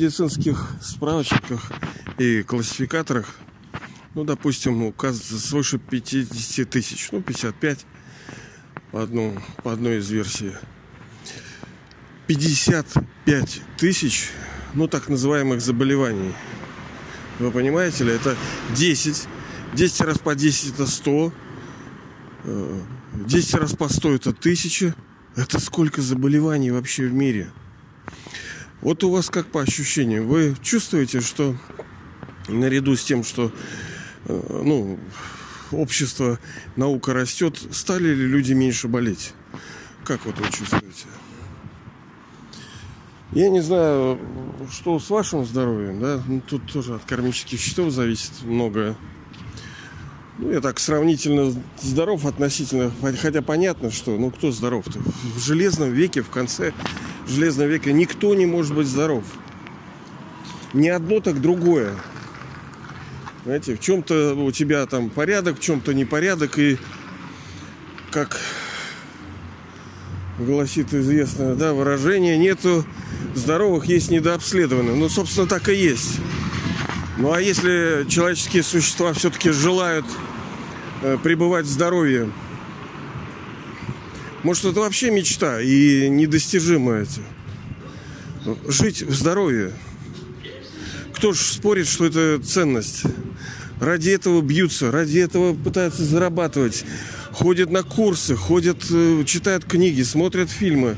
медицинских справочниках и классификаторах, ну, допустим, указывается свыше 50 тысяч, ну, 55 по, одну, по одной из версий. 55 тысяч, ну, так называемых заболеваний. Вы понимаете ли, это 10. 10 раз по 10 это 100. 10 раз по 100 это 1000. Это сколько заболеваний вообще в мире? Вот у вас как по ощущениям? Вы чувствуете, что наряду с тем, что э, ну, общество, наука растет, стали ли люди меньше болеть? Как вот вы чувствуете? Я не знаю, что с вашим здоровьем, да? Ну, тут тоже от кармических счетов зависит многое. Ну, я так сравнительно здоров относительно, хотя понятно, что, ну, кто здоров-то? В железном веке, в конце железного века никто не может быть здоров. Ни одно, так другое. Знаете, в чем-то у тебя там порядок, в чем-то непорядок, и как гласит известное да, выражение, нету здоровых, есть недообследованных. Ну, собственно, так и есть. Ну, а если человеческие существа все-таки желают Э, пребывать в здоровье. Может, это вообще мечта и недостижимая. Жить в здоровье. Кто ж спорит, что это ценность? Ради этого бьются, ради этого пытаются зарабатывать. Ходят на курсы, ходят, э, читают книги, смотрят фильмы,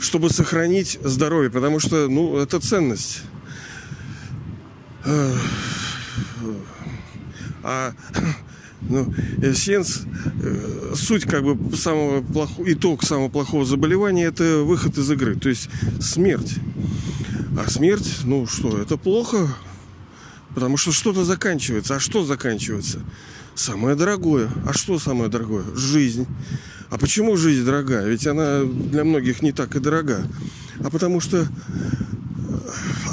чтобы сохранить здоровье, потому что, ну, это ценность. А ну, сенс, э, суть как бы самого плохого, итог самого плохого заболевания это выход из игры, то есть смерть. А смерть, ну что, это плохо, потому что что-то заканчивается. А что заканчивается? Самое дорогое. А что самое дорогое? Жизнь. А почему жизнь дорогая? Ведь она для многих не так и дорога. А потому что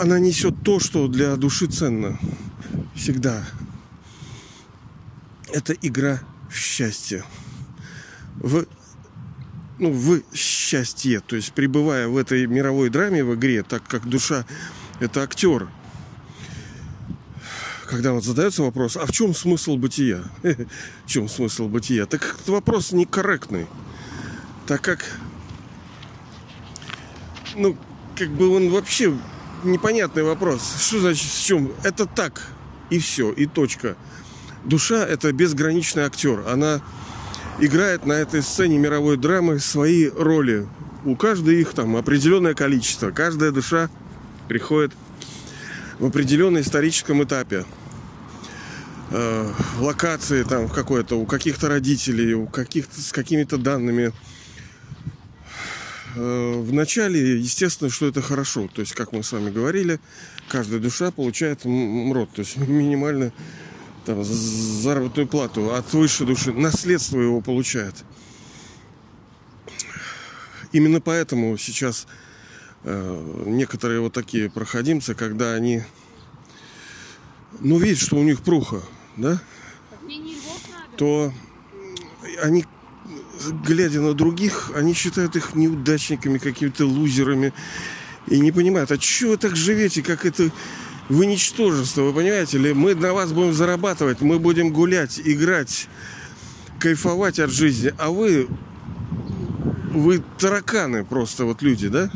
она несет то, что для души ценно. Всегда это игра в счастье. В, ну, в счастье. То есть, пребывая в этой мировой драме, в игре, так как душа – это актер. Когда вот задается вопрос, а в чем смысл бытия? В чем смысл бытия? Так этот вопрос некорректный. Так как, ну, как бы он вообще непонятный вопрос. Что значит в чем? Это так, и все, и точка душа – это безграничный актер. Она играет на этой сцене мировой драмы свои роли. У каждой их там определенное количество. Каждая душа приходит в определенном историческом этапе. Э, локации там в какой-то, у каких-то родителей, у каких-то с какими-то данными. Э, в начале, естественно, что это хорошо. То есть, как мы с вами говорили, каждая душа получает МРОД, то есть минимально там, заработную плату от высшей души, наследство его получает. Именно поэтому сейчас э, некоторые вот такие проходимцы, когда они, ну, видят, что у них пруха, да, то они, глядя на других, они считают их неудачниками, какими-то лузерами и не понимают, а чего вы так живете, как это вы ничтожество, вы понимаете ли? Мы на вас будем зарабатывать, мы будем гулять, играть, кайфовать от жизни, а вы, вы тараканы просто вот люди, да?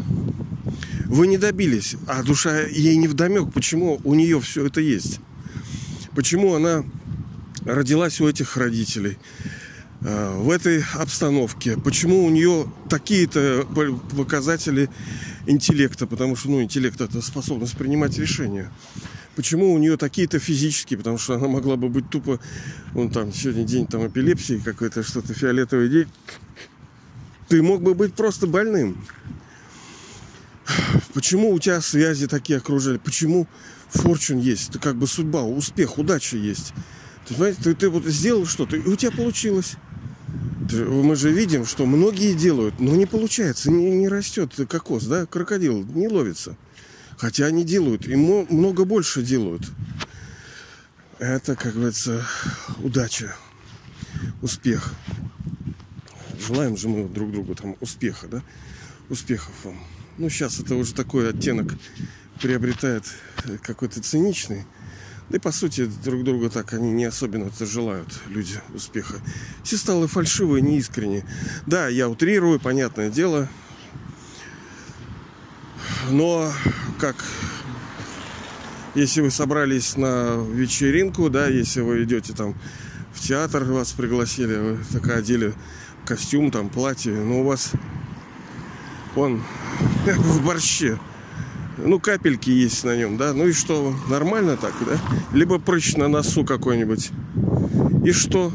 Вы не добились, а душа ей не вдомек, почему у нее все это есть. Почему она родилась у этих родителей э, в этой обстановке, почему у нее такие-то показатели интеллекта, потому что, ну, интеллект это способность принимать решения. Почему у нее такие-то физические, потому что она могла бы быть тупо, вон там сегодня день там эпилепсии какой-то, что-то фиолетовый день. Ты мог бы быть просто больным. Почему у тебя связи такие окружали? Почему форчун есть? Это как бы судьба, успех, удача есть. Ты, понимаешь, ты, ты вот сделал что-то, и у тебя получилось. Мы же видим, что многие делают, но не получается, не, не растет кокос, да, крокодил не ловится. Хотя они делают, и много больше делают. Это, как говорится, удача, успех. Желаем же мы друг другу там успеха, да? Успехов вам. Ну, сейчас это уже такой оттенок приобретает какой-то циничный. Да и по сути друг друга так они не особенно это желают, люди успеха. Все стало фальшивые, неискренне. Да, я утрирую, понятное дело. Но как если вы собрались на вечеринку, да, если вы идете там в театр, вас пригласили, вы так одели костюм, там, платье, но у вас он в борще. Ну, капельки есть на нем, да. Ну и что? Нормально так, да? Либо прыщ на носу какой-нибудь. И что?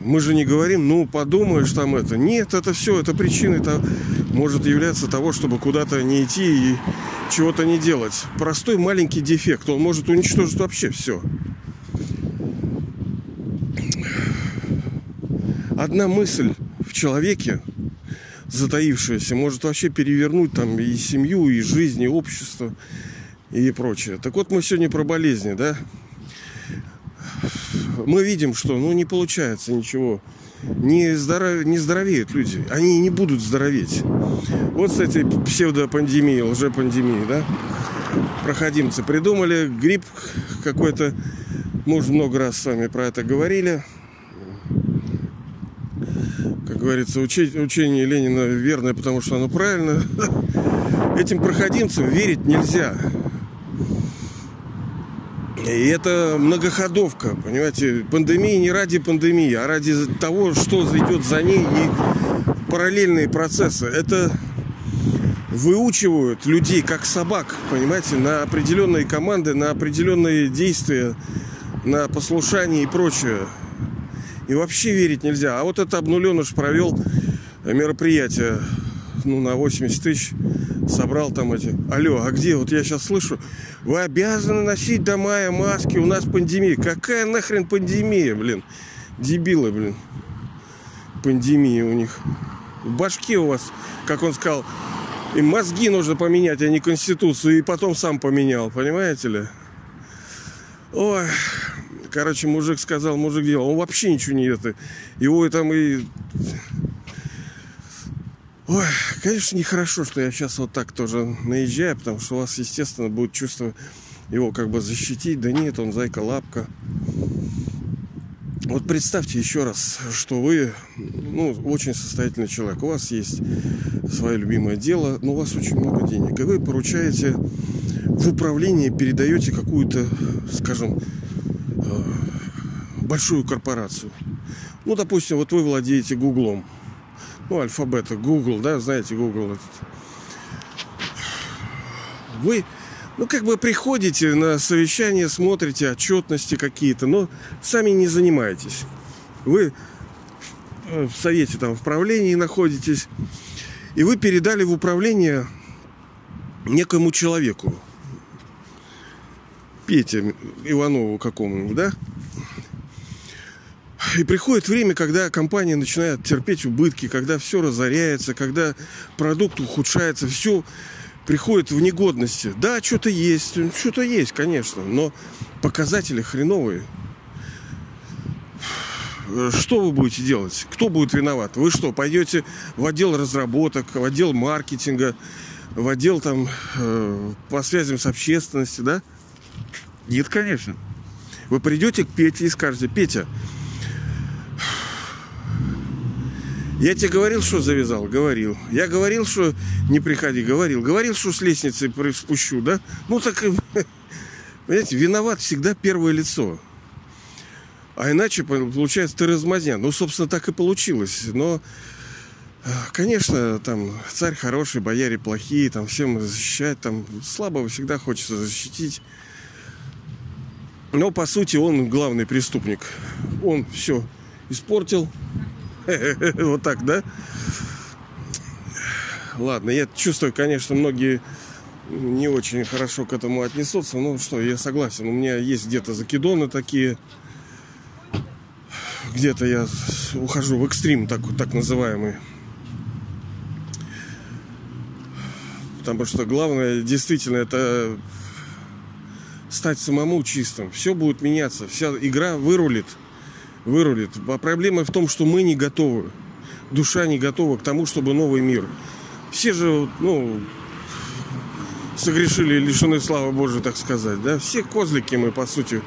Мы же не говорим, ну, подумаешь там это. Нет, это все, это причина, это может являться того, чтобы куда-то не идти и чего-то не делать. Простой маленький дефект, он может уничтожить вообще все. Одна мысль в человеке, затаившаяся, может вообще перевернуть там и семью, и жизнь, и общество, и прочее. Так вот, мы сегодня про болезни, да? Мы видим, что ну не получается ничего не, здоров... не здоровеют люди. Они не будут здороветь. Вот с этой псевдопандемией, лжепандемией, да? Проходимцы придумали грипп какой-то. Мы уже много раз с вами про это говорили. Говорится, учение, Ленина верное, потому что оно правильно. Этим проходимцам верить нельзя. И это многоходовка, понимаете, пандемия не ради пандемии, а ради того, что зайдет за ней и параллельные процессы. Это выучивают людей как собак, понимаете, на определенные команды, на определенные действия, на послушание и прочее. И вообще верить нельзя. А вот это обнуленыш провел мероприятие ну, на 80 тысяч собрал там эти. Алло, а где? Вот я сейчас слышу, вы обязаны носить до мая маски, у нас пандемия. Какая нахрен пандемия, блин? Дебилы, блин. Пандемия у них. В башке у вас, как он сказал, и мозги нужно поменять, а не конституцию. И потом сам поменял, понимаете ли? Ой, короче, мужик сказал, мужик делал. Он вообще ничего не это. Его там и Ой, конечно, нехорошо, что я сейчас вот так тоже наезжаю, потому что у вас, естественно, будет чувство его как бы защитить. Да нет, он зайка-лапка. Вот представьте еще раз, что вы ну, очень состоятельный человек. У вас есть свое любимое дело, но у вас очень много денег. И вы поручаете в управление, передаете какую-то, скажем, большую корпорацию. Ну, допустим, вот вы владеете Гуглом ну, альфабета, Google, да, знаете, Google этот. Вы, ну, как бы приходите на совещание, смотрите отчетности какие-то, но сами не занимаетесь. Вы э, в совете там в правлении находитесь, и вы передали в управление некому человеку, Пете Иванову какому-нибудь, да? И приходит время, когда компания начинает терпеть убытки, когда все разоряется, когда продукт ухудшается, все приходит в негодности. Да, что-то есть, что-то есть, конечно, но показатели хреновые. Что вы будете делать? Кто будет виноват? Вы что, пойдете в отдел разработок, в отдел маркетинга, в отдел там э, по связям с общественностью, да? Нет, конечно. Вы придете к Пете и скажете, Петя, Я тебе говорил, что завязал? Говорил. Я говорил, что не приходи? Говорил. Говорил, что с лестницы спущу, да? Ну так, понимаете, виноват всегда первое лицо. А иначе, получается, ты размазня. Ну, собственно, так и получилось. Но, конечно, там царь хороший, бояре плохие, там всем защищать, там слабого всегда хочется защитить. Но, по сути, он главный преступник. Он все испортил, Вот так, да? Ладно, я чувствую, конечно, многие не очень хорошо к этому отнесутся. Ну что, я согласен. У меня есть где-то закидоны такие. Где-то я ухожу в экстрим, так, так называемый. Потому что главное, действительно, это стать самому чистым. Все будет меняться. Вся игра вырулит вырулит. А проблема в том, что мы не готовы. Душа не готова к тому, чтобы новый мир. Все же, ну, согрешили, лишены славы Божией, так сказать. Да? Все козлики мы, по сути.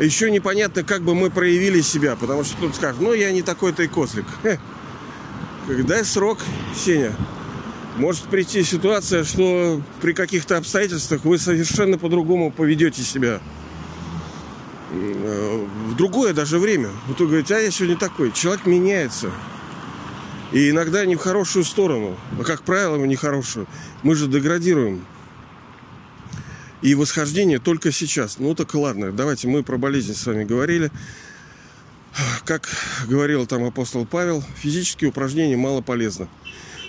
Еще непонятно, как бы мы проявили себя, потому что тут скажут, ну, я не такой-то и козлик. Хе. Дай срок, Сеня. Может прийти ситуация, что при каких-то обстоятельствах вы совершенно по-другому поведете себя. Э, в другое даже время. Вот вы говорите, а я сегодня такой. Человек меняется. И иногда не в хорошую сторону, а как правило, в нехорошую. Мы же деградируем. И восхождение только сейчас. Ну так ладно, давайте мы про болезнь с вами говорили. Как говорил там апостол Павел, физические упражнения мало полезны.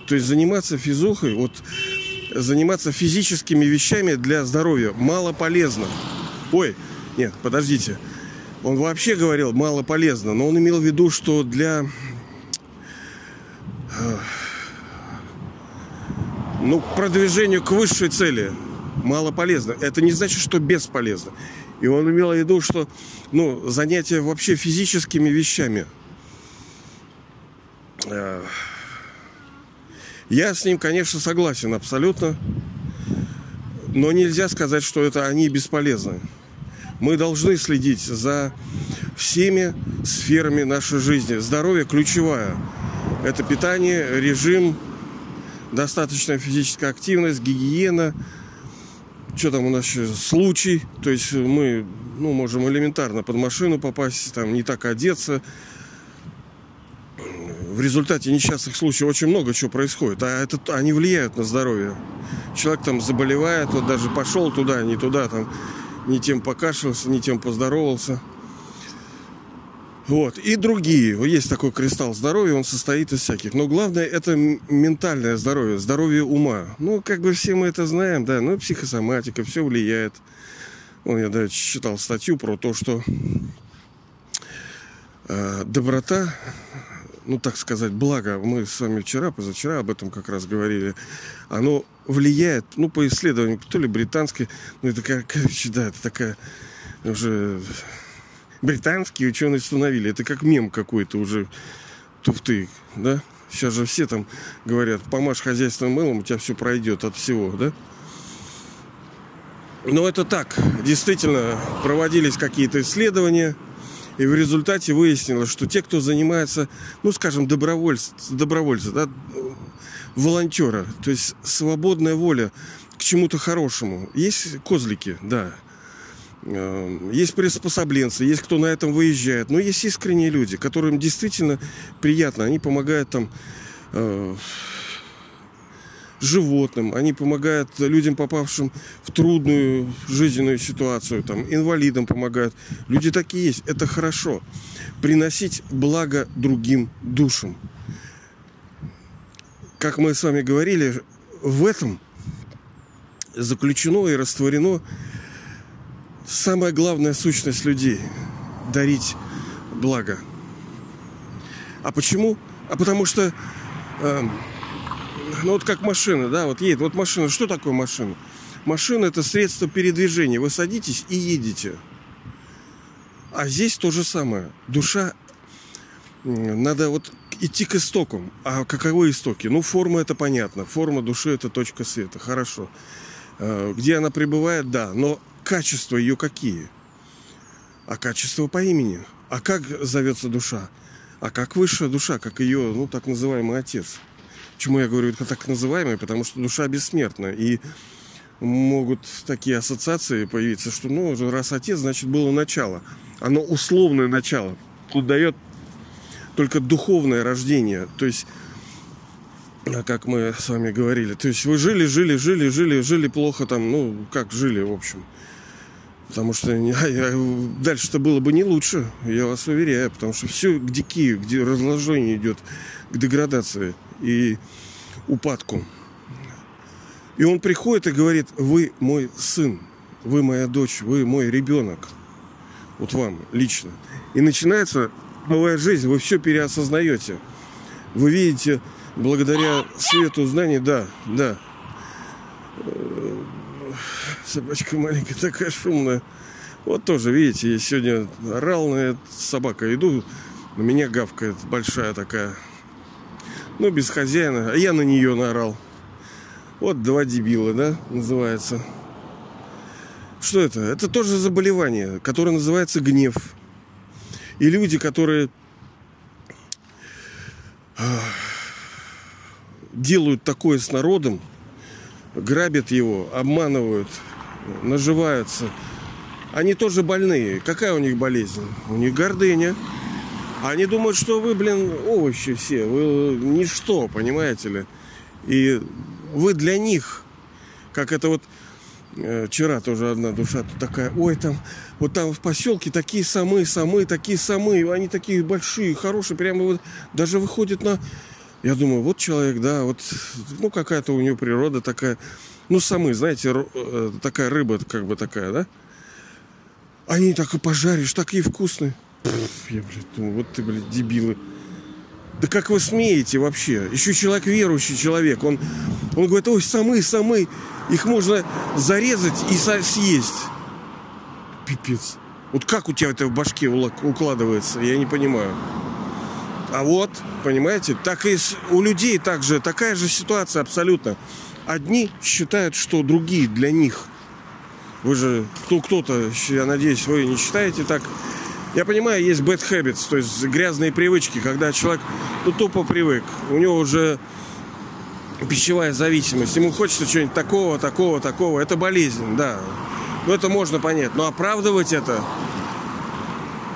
То есть заниматься физухой, вот заниматься физическими вещами для здоровья мало полезно. Ой, нет, подождите. Он вообще говорил мало полезно, но он имел в виду, что для э, ну, продвижению к высшей цели мало полезно. Это не значит, что бесполезно. И он имел в виду, что ну, занятия вообще физическими вещами. Э, я с ним, конечно, согласен абсолютно. Но нельзя сказать, что это они бесполезны. Мы должны следить за всеми сферами нашей жизни. Здоровье ключевое. Это питание, режим, достаточная физическая активность, гигиена. Что там у нас еще? Случай. То есть мы ну, можем элементарно под машину попасть, там не так одеться. В результате несчастных случаев очень много чего происходит, а это, они влияют на здоровье. Человек там заболевает, вот даже пошел туда, не туда, там не тем покашлялся, не тем поздоровался. Вот. И другие. Есть такой кристалл здоровья, он состоит из всяких. Но главное это ментальное здоровье, здоровье ума. Ну, как бы все мы это знаем, да. Ну, психосоматика, все влияет. Ну, я даже читал статью про то, что э, доброта, ну, так сказать, благо, мы с вами вчера, позавчера об этом как раз говорили, оно влияет, ну, по исследованию, то ли британской, ну, это, короче, да, это такая уже британские ученые установили. Это как мем какой-то уже туфты, да? Сейчас же все там говорят, помажь хозяйственным мылом, у тебя все пройдет от всего, да? Но это так. Действительно, проводились какие-то исследования, и в результате выяснилось, что те, кто занимается, ну, скажем, добровольцы, добровольцы да, волонтера, то есть свободная воля к чему-то хорошему. Есть козлики, да, Эм, есть приспособленцы, есть кто на этом выезжает. Но есть искренние люди, которым действительно приятно. Они помогают там э, животным, они помогают людям, попавшим в трудную жизненную ситуацию, там, инвалидам помогают. Люди такие есть. Это хорошо. Приносить благо другим душам. Как мы с вами говорили, в этом заключено и растворено самая главная сущность людей – дарить благо. А почему? А потому что, э, ну вот как машина, да, вот едет, вот машина, что такое машина? Машина – это средство передвижения. Вы садитесь и едете. А здесь то же самое. Душа, надо вот идти к истокам. А каковы истоки? Ну, форма это понятно. Форма души это точка света. Хорошо. Э, где она пребывает, да. Но качества ее какие? А качество по имени. А как зовется душа? А как высшая душа, как ее, ну, так называемый отец. Почему я говорю это так называемый? Потому что душа бессмертна. И могут такие ассоциации появиться, что, ну, раз отец, значит, было начало. Оно условное начало. Тут дает только духовное рождение. То есть, как мы с вами говорили, то есть вы жили, жили, жили, жили, жили плохо там, ну, как жили, в общем. Потому что дальше-то было бы не лучше, я вас уверяю. Потому что все к дикию, где разложение идет, к деградации и упадку. И он приходит и говорит, вы мой сын, вы моя дочь, вы мой ребенок. Вот вам лично. И начинается новая жизнь, вы все переосознаете. Вы видите, благодаря свету знаний, да, да, Собачка маленькая, такая шумная. Вот тоже, видите, я сегодня орал на эту собака. Иду, на меня гавкает большая такая. Ну, без хозяина. А я на нее наорал. Вот два дебила, да, называется. Что это? Это тоже заболевание, которое называется гнев. И люди, которые делают такое с народом, грабят его, обманывают, наживаются, они тоже больные. Какая у них болезнь? У них гордыня. Они думают, что вы, блин, овощи все, вы ничто, понимаете ли. И вы для них, как это вот э, вчера тоже одна душа такая, ой, там, вот там в поселке такие самые, самые, такие самые, они такие большие, хорошие, прямо вот даже выходят на я думаю, вот человек, да, вот, ну, какая-то у него природа такая. Ну, самы, знаете, э, такая рыба, как бы такая, да? Они так и пожаришь, такие вкусные. Пфф, я, блядь, думаю, вот ты, блядь, дебилы. Да как вы смеете вообще? Еще человек верующий человек. Он, он говорит, ой, самы, самы. Их можно зарезать и съесть. Пипец. Вот как у тебя это в башке укладывается, я не понимаю. А вот, понимаете, так и у людей также такая же ситуация абсолютно. Одни считают, что другие для них. Вы же, кто, кто-то, я надеюсь, вы не считаете так. Я понимаю, есть bad habits, то есть грязные привычки, когда человек ну, тупо привык. У него уже пищевая зависимость. Ему хочется чего-нибудь такого, такого, такого. Это болезнь, да. Но это можно понять. Но оправдывать это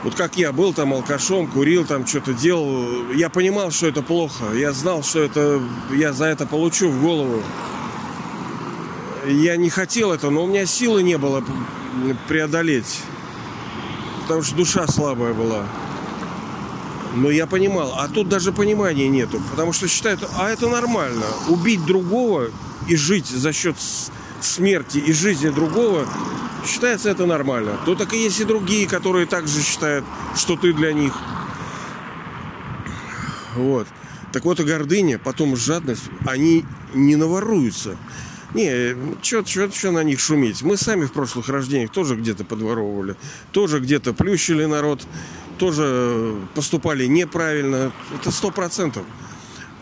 вот как я был там алкашом, курил там, что-то делал, я понимал, что это плохо. Я знал, что это я за это получу в голову. Я не хотел это, но у меня силы не было преодолеть. Потому что душа слабая была. Но я понимал. А тут даже понимания нету. Потому что считают, а это нормально. Убить другого и жить за счет смерти и жизни другого, считается это нормально. То так и есть и другие, которые также считают, что ты для них. Вот. Так вот и гордыня, потом жадность, они не наворуются. Не, что на них шуметь? Мы сами в прошлых рождениях тоже где-то подворовывали, тоже где-то плющили народ, тоже поступали неправильно. Это сто процентов.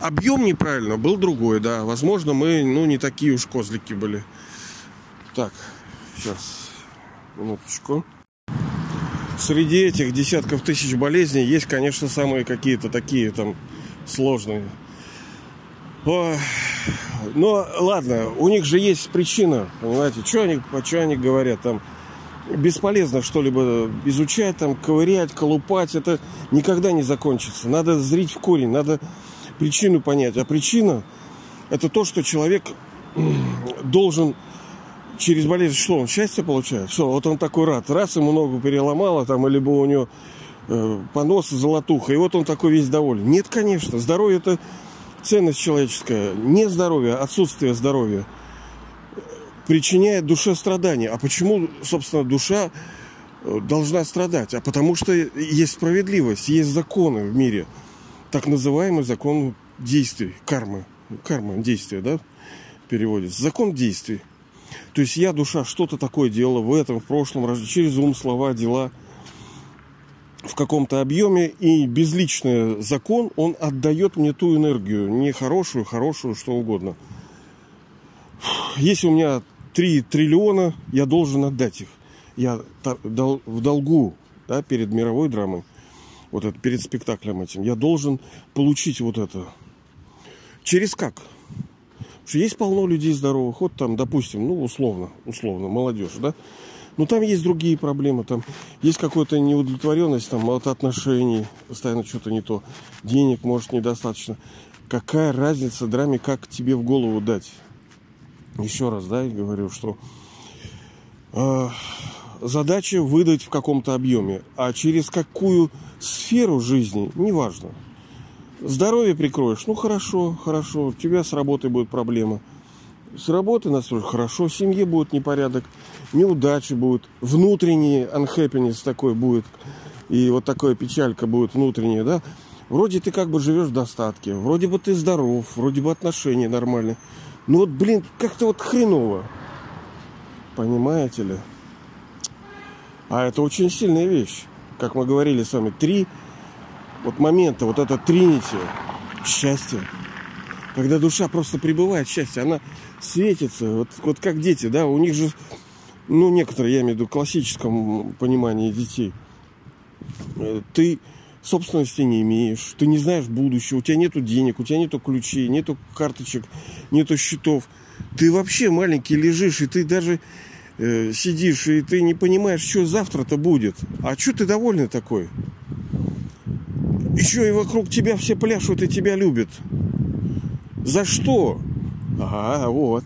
Объем неправильно был другой, да. Возможно, мы ну, не такие уж козлики были. Так, сейчас, минуточку. Среди этих десятков тысяч болезней есть, конечно, самые какие-то такие там сложные. О, но ладно, у них же есть причина, понимаете, что они, что они говорят там. Бесполезно что-либо изучать, там, ковырять, колупать. Это никогда не закончится. Надо зрить в корень, надо причину понять. А причина – это то, что человек должен через болезнь что он счастье получает? Что, вот он такой рад. Раз ему ногу переломало, там, либо у него э, понос, золотуха, и вот он такой весь доволен. Нет, конечно, здоровье это ценность человеческая. Не здоровье, а отсутствие здоровья причиняет душе страдания. А почему, собственно, душа э, должна страдать? А потому что есть справедливость, есть законы в мире. Так называемый закон действий, кармы. Карма, действия, да, переводится. Закон действий. То есть я, душа, что-то такое делала в этом, в прошлом, через ум, слова, дела в каком-то объеме, и безличный закон, он отдает мне ту энергию, не хорошую, хорошую, что угодно. Если у меня 3 триллиона, я должен отдать их. Я в долгу да, перед мировой драмой, вот это, перед спектаклем этим, я должен получить вот это. Через как? Что есть полно людей здоровых, вот там, допустим, ну, условно, условно, молодежь, да, но там есть другие проблемы, там есть какая-то неудовлетворенность там, от отношений, постоянно что-то не то, денег, может, недостаточно. Какая разница драме, как тебе в голову дать? Еще раз, да, я говорю, что э, задача выдать в каком-то объеме, а через какую сферу жизни, неважно. Здоровье прикроешь, ну хорошо, хорошо, у тебя с работой будет проблема. С работы настроишь, хорошо, в семье будет непорядок, неудачи будут, внутренний unhappiness такой будет, и вот такая печалька будет внутренняя, да. Вроде ты как бы живешь в достатке, вроде бы ты здоров, вроде бы отношения нормальные. Ну вот, блин, как-то вот хреново. Понимаете ли? А это очень сильная вещь. Как мы говорили с вами, три вот момента, вот это тринити, счастье, когда душа просто пребывает в счастье, она светится. Вот, вот как дети, да, у них же, ну, некоторые, я имею в виду, в классическом понимании детей. Э, ты собственности не имеешь, ты не знаешь будущего, у тебя нету денег, у тебя нету ключей, нету карточек, нету счетов. Ты вообще маленький лежишь, и ты даже э, сидишь, и ты не понимаешь, что завтра-то будет. А что ты довольный такой? Еще и вокруг тебя все пляшут и тебя любят. За что? Ага, вот.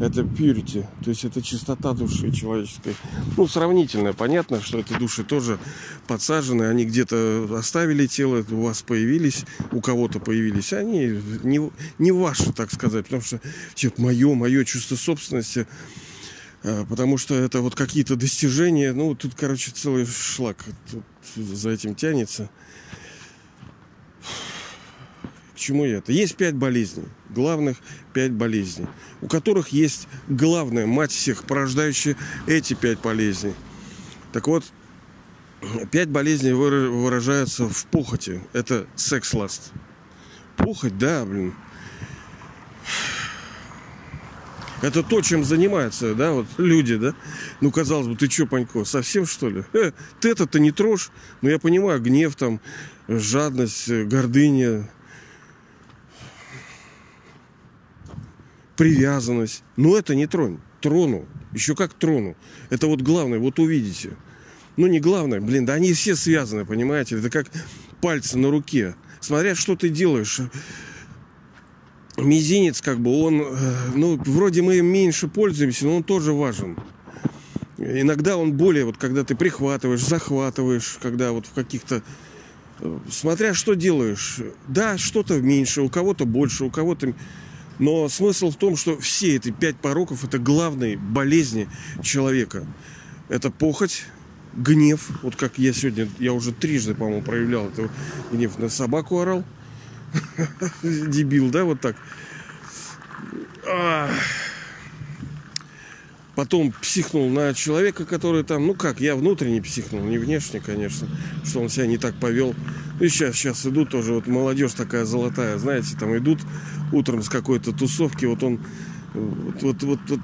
Это purity, то есть это чистота души человеческой. Ну, сравнительно. Понятно, что эти души тоже подсажены. Они где-то оставили тело, у вас появились, у кого-то появились. Они не, не ваши, так сказать. Потому что типа, мое, мое чувство собственности а, потому что это вот какие-то достижения. Ну, тут, короче, целый шлак тут за этим тянется чему это? Есть пять болезней, главных пять болезней, у которых есть главная мать всех, порождающая эти пять болезней. Так вот, пять болезней выражаются в похоти. Это секс-ласт. Похоть, да, блин. Это то, чем занимаются, да, вот люди, да. Ну, казалось бы, ты что, Панько, совсем что ли? Э, ты это-то не трожь. Ну, я понимаю, гнев там, жадность, гордыня, привязанность. Но это не тронь. Трону. Еще как трону. Это вот главное. Вот увидите. Ну, не главное. Блин, да они все связаны, понимаете? Это как пальцы на руке. Смотря, что ты делаешь. Мизинец, как бы, он... Э, ну, вроде мы им меньше пользуемся, но он тоже важен. Иногда он более, вот когда ты прихватываешь, захватываешь, когда вот в каких-то э, смотря что делаешь. Да, что-то меньше, у кого-то больше, у кого-то но смысл в том, что все эти пять пороков – это главные болезни человека. Это похоть, гнев. Вот как я сегодня, я уже трижды, по-моему, проявлял это гнев. На собаку орал. Дебил, да, вот так. Потом психнул на человека, который там, ну как, я внутренне психнул, не внешне, конечно, что он себя не так повел. И сейчас, сейчас идут тоже, вот молодежь такая золотая, знаете, там идут утром с какой-то тусовки, вот он, вот, вот, вот, вот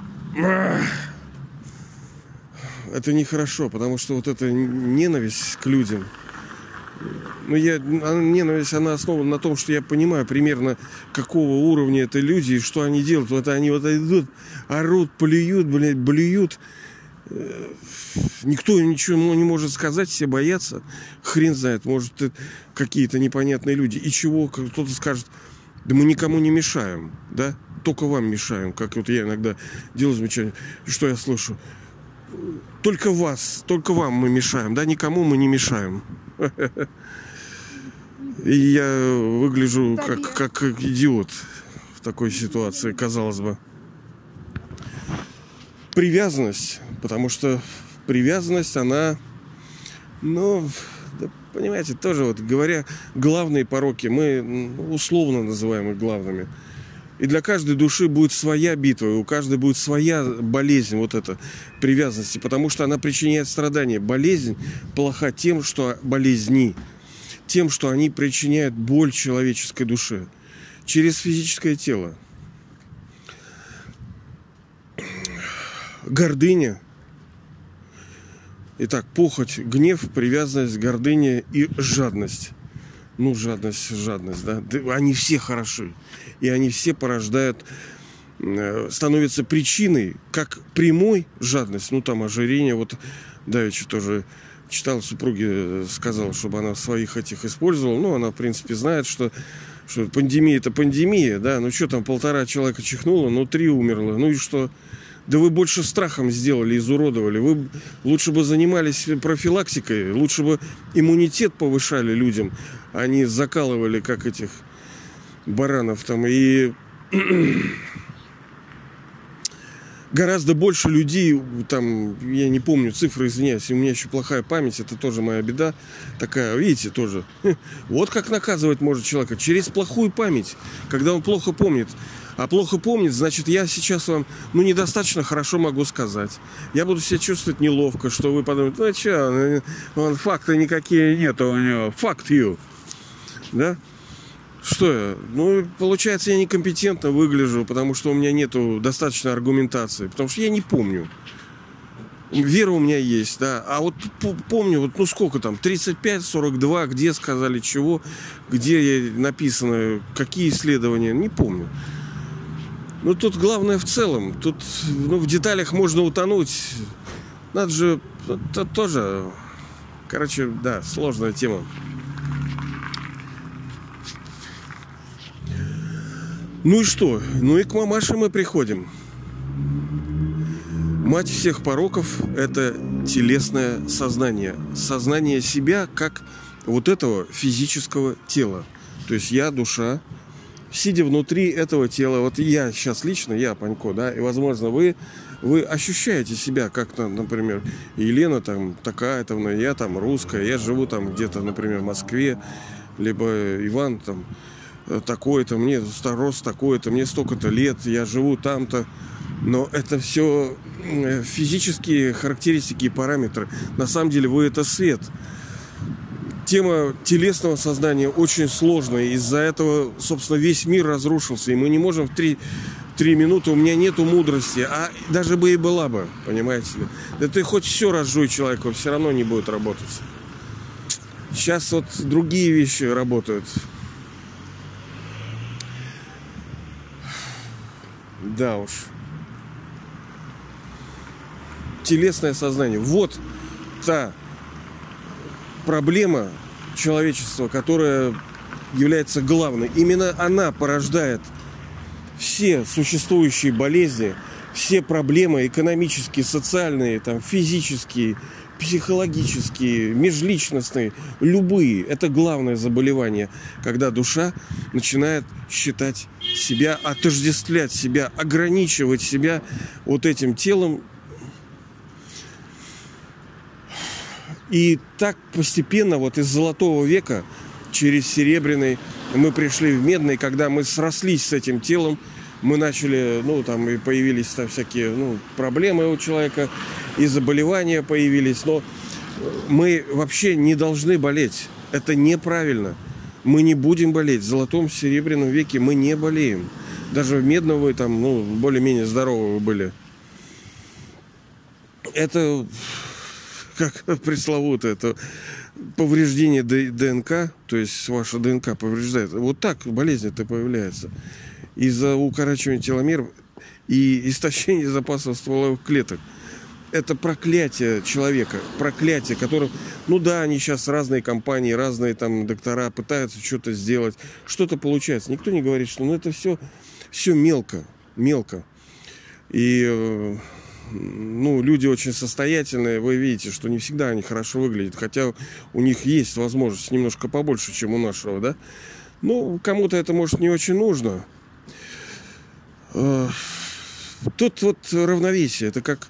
это нехорошо, потому что вот эта ненависть к людям, ну, я, ненависть, она основана на том, что я понимаю примерно, какого уровня это люди и что они делают. Вот они вот идут, орут, плюют, блядь, блюют. Никто ничего не может сказать, все боятся. Хрен знает, может, какие-то непонятные люди. И чего кто-то скажет, да мы никому не мешаем, да? Только вам мешаем, как вот я иногда делаю замечание. Что я слышу? Только вас, только вам мы мешаем, да? Никому мы не мешаем. И я выгляжу как, как идиот в такой ситуации, казалось бы. Привязанность, потому что привязанность, она, ну, понимаете, тоже вот говоря, главные пороки, мы условно называем их главными. И для каждой души будет своя битва, у каждой будет своя болезнь, вот эта привязанности, потому что она причиняет страдания. Болезнь плоха тем, что болезни, тем, что они причиняют боль человеческой душе через физическое тело. Гордыня Итак, похоть, гнев, привязанность, гордыня и жадность. Ну, жадность, жадность, да. Они все хороши. И они все порождают, э, становятся причиной, как прямой жадность. Ну, там ожирение. Вот Давича тоже читал, супруге э, сказал, чтобы она своих этих использовала. Ну, она, в принципе, знает, что что пандемия это пандемия, да, ну что там, полтора человека чихнуло, ну три умерло, ну и что? Да вы больше страхом сделали, изуродовали. Вы лучше бы занимались профилактикой, лучше бы иммунитет повышали людям, а не закалывали, как этих баранов там. И гораздо больше людей, там, я не помню цифры, извиняюсь, у меня еще плохая память, это тоже моя беда такая, видите, тоже. Вот как наказывать может человека, через плохую память, когда он плохо помнит. А плохо помнит, значит, я сейчас вам, ну, недостаточно хорошо могу сказать. Я буду себя чувствовать неловко, что вы подумаете, ну, что, он факты никакие нет у него, факт you. Да? Что я? Ну, получается, я некомпетентно выгляжу, потому что у меня нету достаточной аргументации. Потому что я не помню. Вера у меня есть, да. А вот помню, вот ну сколько там, 35, 42, где сказали чего, где написано, какие исследования, не помню. Ну тут главное в целом. Тут ну, в деталях можно утонуть. Надо же, это тоже, короче, да, сложная тема. Ну и что? Ну и к мамаше мы приходим. Мать всех пороков – это телесное сознание. Сознание себя как вот этого физического тела. То есть я душа, сидя внутри этого тела, вот я сейчас лично, я Панько, да, и, возможно, вы, вы ощущаете себя как-то, например, Елена там такая, там, я там русская, я живу там где-то, например, в Москве, либо Иван там такой-то, мне рост такой-то, мне столько-то лет, я живу там-то. Но это все физические характеристики и параметры. На самом деле вы это свет. Тема телесного сознания очень сложная. Из-за этого, собственно, весь мир разрушился. И мы не можем в три, три минуты, у меня нету мудрости. А даже бы и была бы, понимаете ли. Да ты хоть все разжуй человеку, все равно не будет работать. Сейчас вот другие вещи работают. Да уж. Телесное сознание. Вот та проблема человечества, которая является главной. Именно она порождает все существующие болезни, все проблемы экономические, социальные, там, физические, психологические, межличностные, любые. Это главное заболевание, когда душа начинает считать себя, отождествлять себя, ограничивать себя вот этим телом. И так постепенно вот из золотого века через серебряный мы пришли в медный, когда мы срослись с этим телом, мы начали, ну, там и появились там всякие, ну, проблемы у человека, и заболевания появились, но мы вообще не должны болеть. Это неправильно. Мы не будем болеть. В золотом, серебряном веке мы не болеем. Даже в медном вы там, ну, более-менее здоровы вы были. Это как пресловутое, это повреждение ДНК, то есть ваша ДНК повреждается. Вот так болезнь это появляется. Из-за укорачивания теломер и истощения запасов стволовых клеток – это проклятие человека, проклятие, которым, ну да, они сейчас разные компании, разные там доктора пытаются что-то сделать, что-то получается. Никто не говорит, что ну это все, все мелко, мелко. И э, ну, люди очень состоятельные, вы видите, что не всегда они хорошо выглядят, хотя у них есть возможность немножко побольше, чем у нашего, да. Ну, кому-то это, может, не очень нужно. Э, тут вот равновесие, это как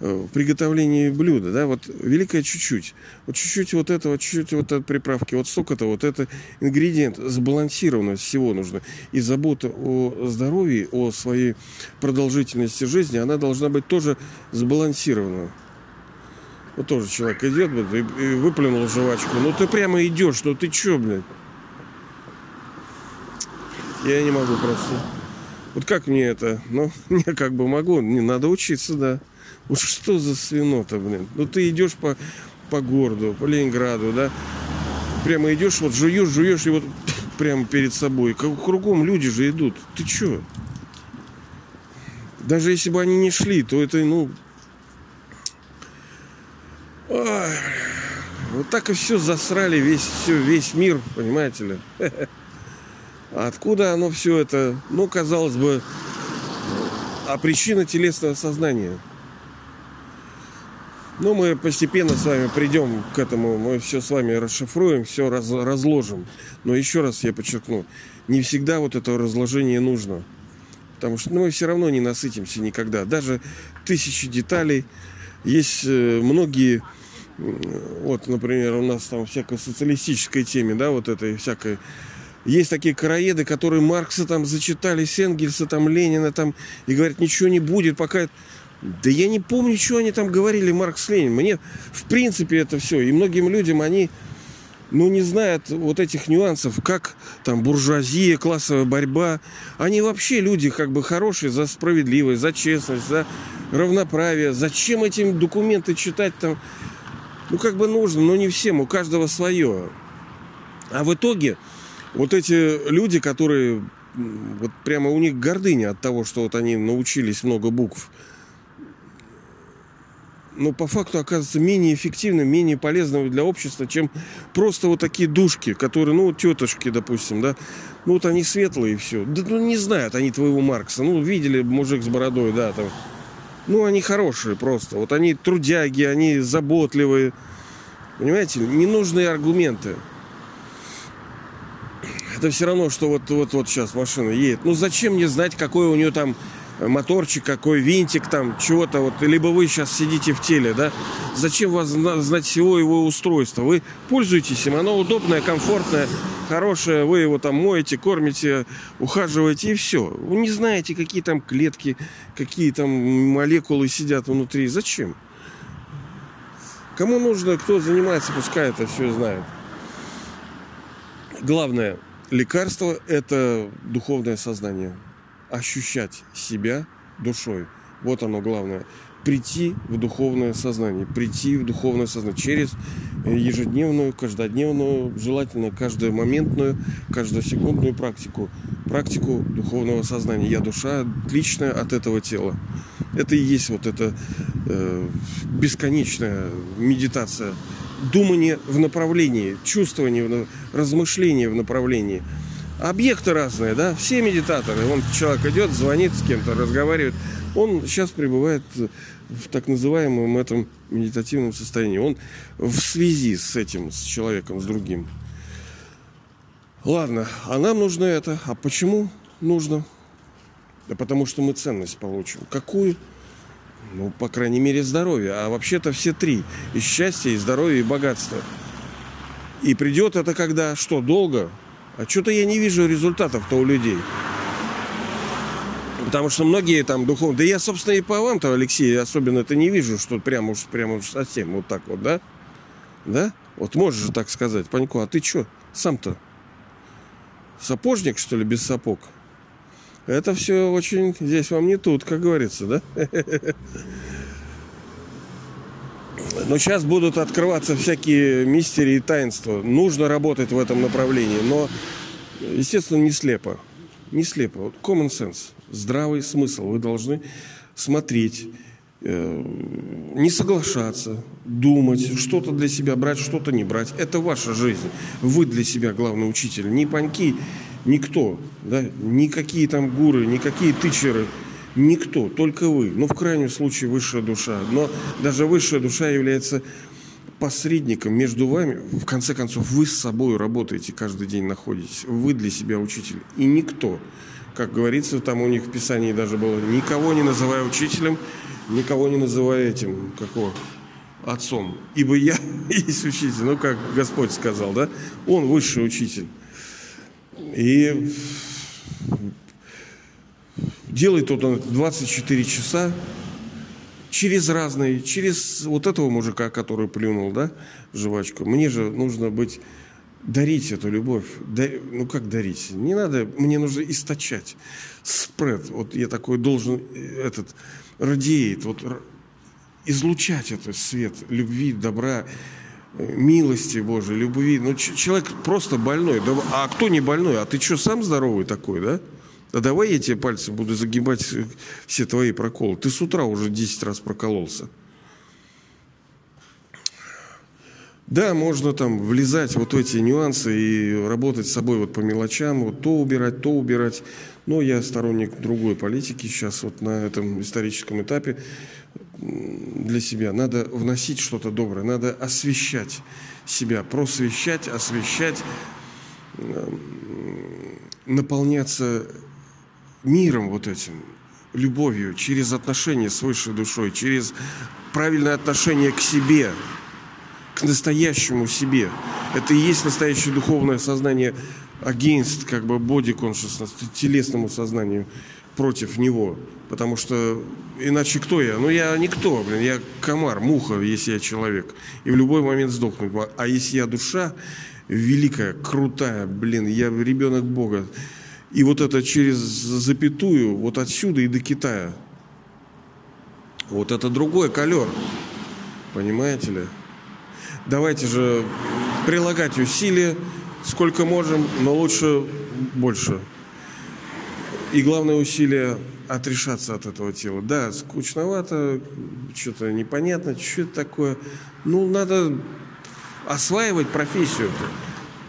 в приготовлении блюда, да, вот великое чуть-чуть, вот чуть-чуть вот этого, чуть-чуть вот этой приправки, вот столько-то, вот это ингредиент, сбалансированность всего нужно. И забота о здоровье, о своей продолжительности жизни, она должна быть тоже сбалансирована. Вот тоже человек идет, и, и выплюнул жвачку, ну ты прямо идешь, ну ты чё, блядь? Я не могу просто. Вот как мне это? Ну, я как бы могу, не надо учиться, да. Вот что за свинота, блин? Ну ты идешь по, по городу, по Ленинграду, да? Прямо идешь, вот жуешь, жуешь, и вот прямо перед собой. Как кругом люди же идут. Ты чё? Даже если бы они не шли, то это, ну... Ой, вот так и все засрали, весь, все, весь мир, понимаете ли. А откуда оно все это? Ну, казалось бы, а причина телесного сознания – ну, мы постепенно с вами придем к этому, мы все с вами расшифруем, все раз, разложим. Но еще раз я подчеркну, не всегда вот это разложение нужно. Потому что ну, мы все равно не насытимся никогда. Даже тысячи деталей. Есть э, многие, вот, например, у нас там всякой социалистической теме, да, вот этой всякой есть такие караеды, которые Маркса там зачитали, Энгельса, там, Ленина там, и говорят, ничего не будет, пока да я не помню, что они там говорили, Маркс Ленин. Мне, в принципе, это все. И многим людям они но не знают вот этих нюансов, как там буржуазия, классовая борьба. Они вообще люди как бы хорошие за справедливость, за честность, за равноправие. Зачем эти документы читать там? Ну, как бы нужно, но не всем, у каждого свое. А в итоге вот эти люди, которые вот прямо у них гордыня от того, что вот они научились много букв – но по факту оказывается менее эффективным, менее полезным для общества, чем просто вот такие душки, которые, ну, тетушки, допустим, да, ну, вот они светлые и все. Да, ну, не знают они твоего Маркса. Ну, видели мужик с бородой, да, там. Ну, они хорошие просто. Вот они трудяги, они заботливые. Понимаете, ненужные аргументы. Это все равно, что вот, вот, вот сейчас машина едет. Ну, зачем мне знать, какой у нее там моторчик какой, винтик там, чего-то вот, либо вы сейчас сидите в теле, да, зачем вас знать всего его устройства? Вы пользуетесь им, оно удобное, комфортное, хорошее, вы его там моете, кормите, ухаживаете и все. Вы не знаете, какие там клетки, какие там молекулы сидят внутри. Зачем? Кому нужно, кто занимается, пускай это все знает. Главное, лекарство – это духовное сознание ощущать себя душой. Вот оно главное. Прийти в духовное сознание, прийти в духовное сознание через ежедневную, каждодневную, желательно каждомоментную, каждосекундную практику. Практику духовного сознания. Я душа отличная от этого тела. Это и есть вот эта э, бесконечная медитация. Думание в направлении, чувствование, размышление в направлении – объекты разные, да, все медитаторы. Вон человек идет, звонит с кем-то, разговаривает. Он сейчас пребывает в так называемом этом медитативном состоянии. Он в связи с этим, с человеком, с другим. Ладно, а нам нужно это. А почему нужно? Да потому что мы ценность получим. Какую? Ну, по крайней мере, здоровье. А вообще-то все три. И счастье, и здоровье, и богатство. И придет это когда? Что, долго? А что-то я не вижу результатов-то у людей. Потому что многие там духовно... Да я, собственно, и по вам-то, Алексей, особенно это не вижу, что прямо уж, прямо уж совсем вот так вот, да? Да? Вот можешь же так сказать, Панько, а ты что сам-то? Сапожник, что ли, без сапог? Это все очень... Здесь вам не тут, как говорится, да? Но сейчас будут открываться всякие мистерии и таинства. Нужно работать в этом направлении, но, естественно, не слепо. Не слепо. Вот common sense, здравый смысл. Вы должны смотреть, э, не соглашаться, думать, что-то для себя брать, что-то не брать. Это ваша жизнь. Вы для себя главный учитель. Не паньки, никто. Да? Никакие там гуры, никакие тычеры – Никто, только вы. Ну, в крайнем случае, высшая душа. Но даже высшая душа является посредником между вами. В конце концов, вы с собой работаете, каждый день находитесь. Вы для себя учитель. И никто, как говорится, там у них в Писании даже было, никого не называя учителем, никого не называя этим, какого, отцом. Ибо я есть учитель. Ну, как Господь сказал, да? Он высший учитель. И Делает он 24 часа через разные, через вот этого мужика, который плюнул, да, жвачку. Мне же нужно быть дарить эту любовь. Да, ну как дарить? Не надо, мне нужно источать. Спред. Вот я такой должен этот радеет, вот излучать этот свет любви, добра, милости Божией, любви. Ну, человек просто больной. Да, а кто не больной? А ты что, сам здоровый такой, да? Да давай я тебе пальцы буду загибать все твои проколы. Ты с утра уже 10 раз прокололся. Да, можно там влезать вот в эти нюансы и работать с собой вот по мелочам, вот то убирать, то убирать. Но я сторонник другой политики сейчас вот на этом историческом этапе для себя. Надо вносить что-то доброе, надо освещать себя, просвещать, освещать, наполняться миром вот этим, любовью, через отношения с высшей душой, через правильное отношение к себе, к настоящему себе. Это и есть настоящее духовное сознание against, как бы, body consciousness, телесному сознанию против него. Потому что иначе кто я? Ну, я никто, блин, я комар, муха, если я человек. И в любой момент сдохнуть. А если я душа, великая, крутая, блин, я ребенок Бога. И вот это через запятую, вот отсюда и до Китая. Вот это другой колер. Понимаете ли? Давайте же прилагать усилия, сколько можем, но лучше больше. И главное усилие отрешаться от этого тела. Да, скучновато, что-то непонятно, что это такое. Ну, надо осваивать профессию.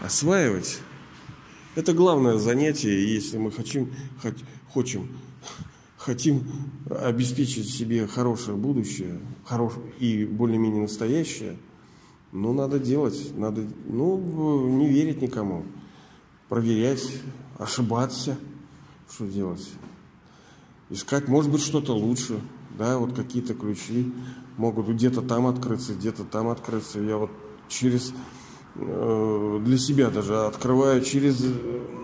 Осваивать. Это главное занятие, если мы хотим, хоть, хотим, хотим обеспечить себе хорошее будущее, хорош, и более-менее настоящее, ну, надо делать, надо, ну, не верить никому, проверять, ошибаться, что делать искать, может быть, что-то лучше, да, вот какие-то ключи могут где-то там открыться, где-то там открыться. Я вот через для себя даже открываю через,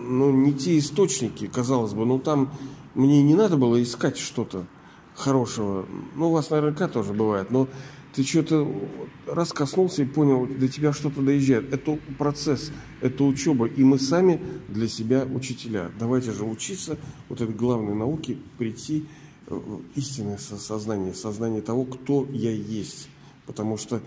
ну, не те источники, казалось бы, ну, там мне не надо было искать что-то хорошего. Ну, у вас наверняка тоже бывает, но ты что-то раз коснулся и понял, до тебя что-то доезжает. Это процесс, это учеба, и мы сами для себя учителя. Давайте же учиться вот этой главной науке, прийти в истинное сознание, сознание того, кто я есть. Потому что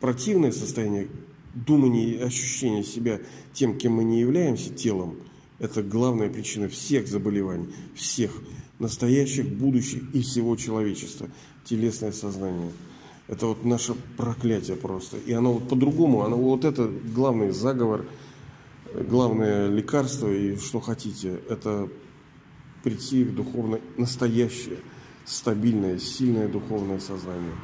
противное состояние думания и ощущения себя тем, кем мы не являемся, телом, это главная причина всех заболеваний, всех настоящих, будущих и всего человечества. Телесное сознание – это вот наше проклятие просто. И оно вот по-другому, оно вот это главный заговор, главное лекарство и что хотите, это прийти в духовно настоящее, стабильное, сильное духовное сознание.